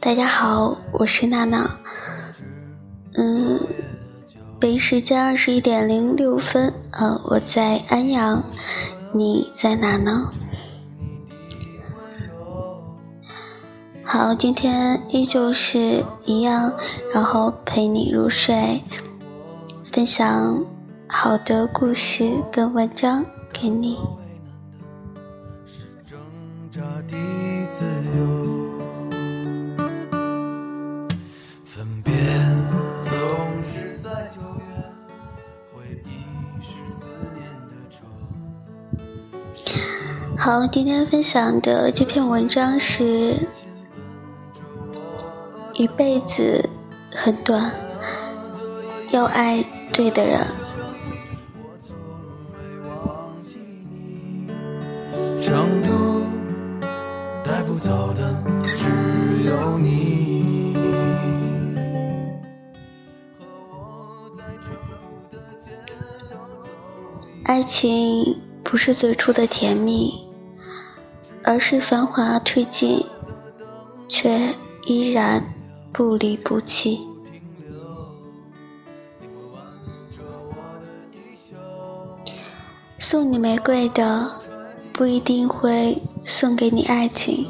大家好，我是娜娜。嗯，北京时间二十一点零六分，呃，我在安阳，你在哪呢？好，今天依旧是一样，然后陪你入睡，分享好的故事跟文章给你。好，今天分享的这篇文章是：一辈子很短，要爱对的人。成都带不走的只有你爱情不是最初的甜蜜。而是繁华褪尽，却依然不离不弃。送你玫瑰的，不一定会送给你爱情；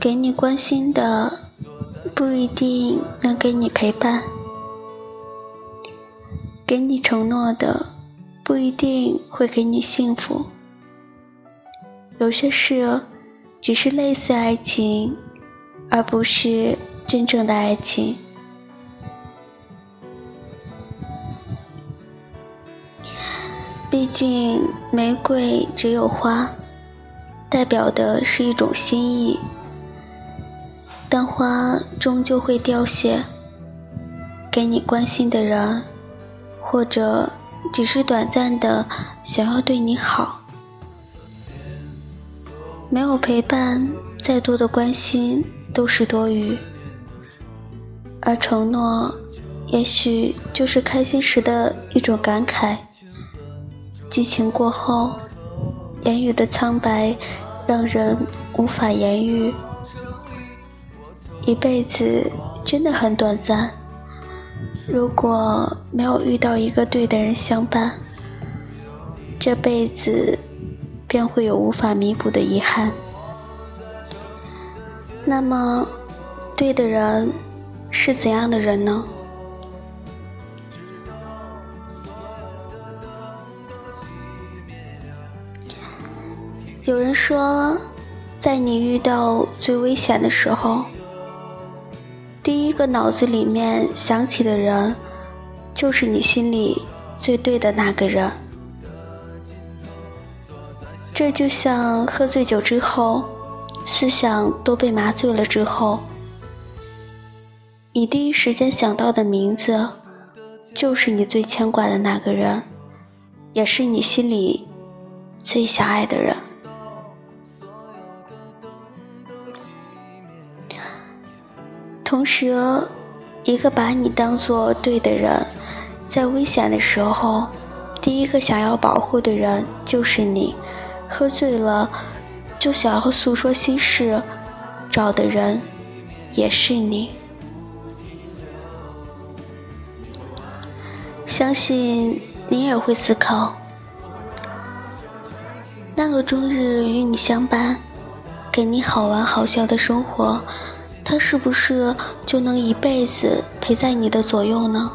给你关心的，不一定能给你陪伴；给你承诺的，不一定会给你幸福。有些事只是类似爱情，而不是真正的爱情。毕竟，玫瑰只有花，代表的是一种心意，但花终究会凋谢。给你关心的人，或者只是短暂的想要对你好。没有陪伴，再多的关心都是多余。而承诺，也许就是开心时的一种感慨。激情过后，言语的苍白，让人无法言喻。一辈子真的很短暂，如果没有遇到一个对的人相伴，这辈子。便会有无法弥补的遗憾。那么，对的人是怎样的人呢？有人说，在你遇到最危险的时候，第一个脑子里面想起的人，就是你心里最对的那个人。这就像喝醉酒之后，思想都被麻醉了之后，你第一时间想到的名字，就是你最牵挂的那个人，也是你心里最想爱的人。同时，一个把你当做对的人，在危险的时候，第一个想要保护的人就是你。喝醉了，就想要诉说心事，找的人也是你。相信你也会思考，那个终日与你相伴，给你好玩好笑的生活，他是不是就能一辈子陪在你的左右呢？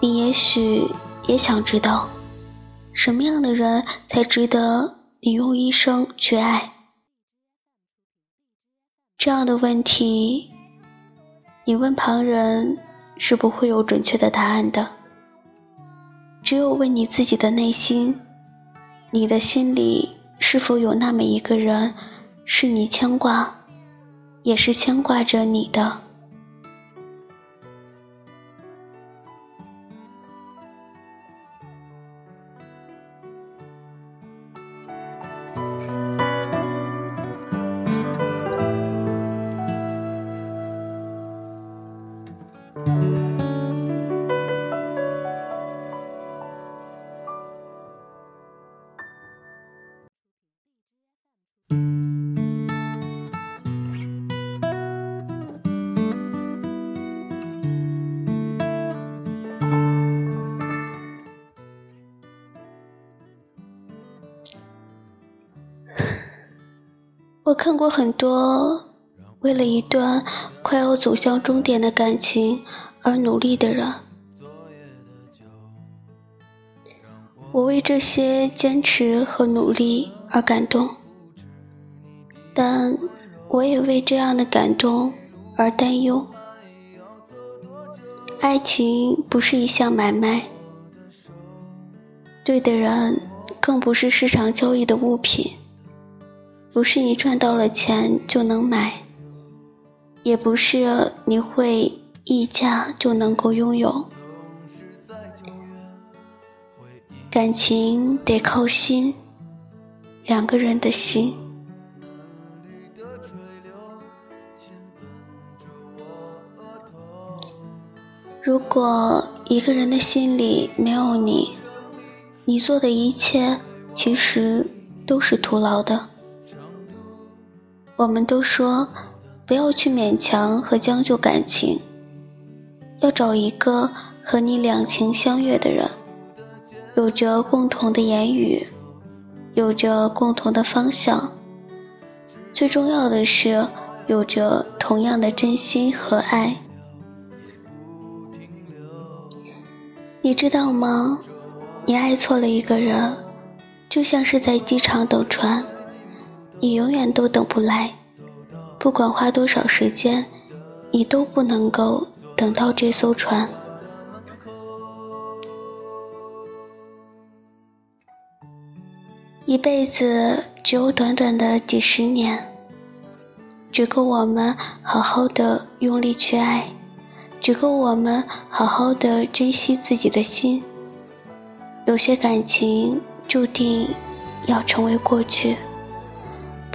你也许也想知道。什么样的人才值得你用一生去爱？这样的问题，你问旁人是不会有准确的答案的。只有问你自己的内心，你的心里是否有那么一个人，是你牵挂，也是牵挂着你的。我看过很多为了一段快要走向终点的感情而努力的人，我为这些坚持和努力而感动，但我也为这样的感动而担忧。爱情不是一项买卖，对的人更不是市场交易的物品。不是你赚到了钱就能买，也不是你会溢价就能够拥有。感情得靠心，两个人的心。如果一个人的心里没有你，你做的一切其实都是徒劳的。我们都说，不要去勉强和将就感情，要找一个和你两情相悦的人，有着共同的言语，有着共同的方向，最重要的是有着同样的真心和爱。你知道吗？你爱错了一个人，就像是在机场等船。你永远都等不来，不管花多少时间，你都不能够等到这艘船。一辈子只有短短的几十年，只够我们好好的用力去爱，只够我们好好的珍惜自己的心。有些感情注定要成为过去。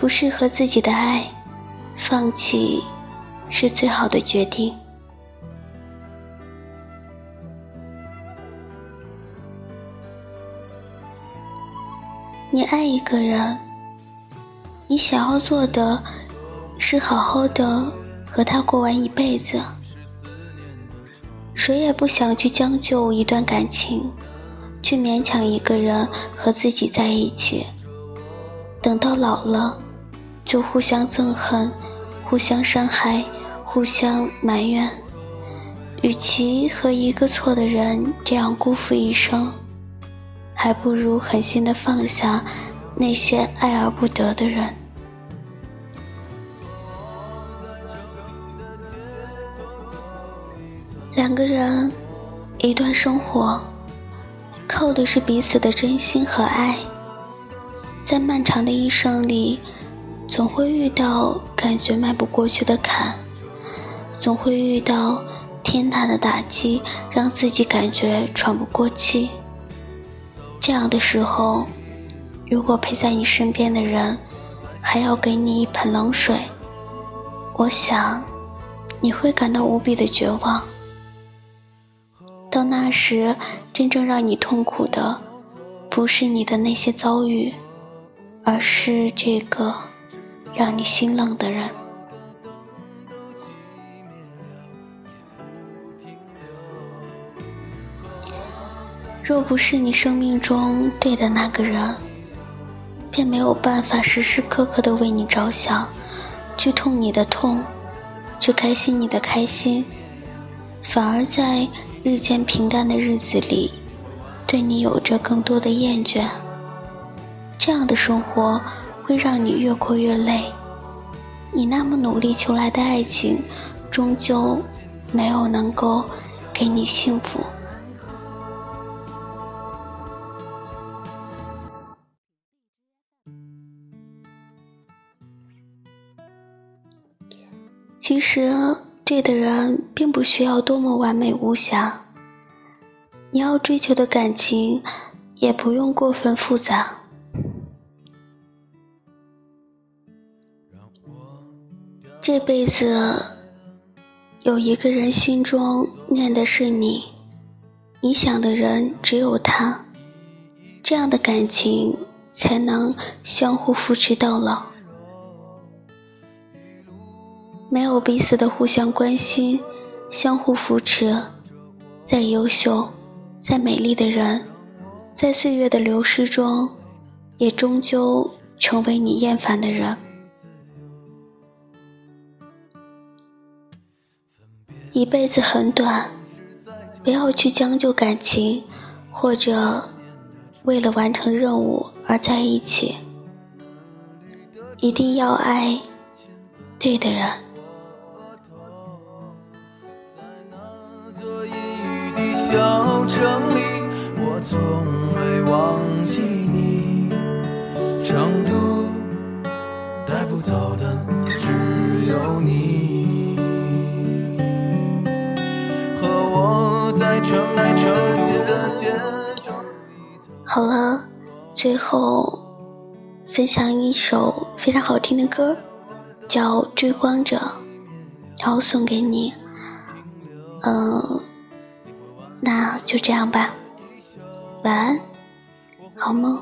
不适合自己的爱，放弃是最好的决定。你爱一个人，你想要做的是好好的和他过完一辈子。谁也不想去将就一段感情，去勉强一个人和自己在一起，等到老了。就互相憎恨，互相伤害，互相埋怨。与其和一个错的人这样辜负一生，还不如狠心的放下那些爱而不得的人。两个人，一段生活，靠的是彼此的真心和爱。在漫长的一生里。总会遇到感觉迈不过去的坎，总会遇到天大的打击，让自己感觉喘不过气。这样的时候，如果陪在你身边的人还要给你一盆冷水，我想你会感到无比的绝望。到那时，真正让你痛苦的，不是你的那些遭遇，而是这个。让你心冷的人，若不是你生命中对的那个人，便没有办法时时刻刻的为你着想，去痛你的痛，去开心你的开心，反而在日渐平淡的日子里，对你有着更多的厌倦。这样的生活。会让你越过越累，你那么努力求来的爱情，终究没有能够给你幸福。其实，对的人并不需要多么完美无瑕，你要追求的感情也不用过分复杂。这辈子有一个人心中念的是你，你想的人只有他，这样的感情才能相互扶持到老。没有彼此的互相关心、相互扶持，再优秀、再美丽的人，在岁月的流失中，也终究成为你厌烦的人。一辈子很短，不要去将就感情，或者为了完成任务而在一起。一定要爱对的人。小城里，我从未忘记你。成都带不走的好了，最后分享一首非常好听的歌，叫《追光者》，然后送给你。嗯。那就这样吧，晚安，好梦。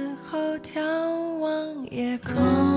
望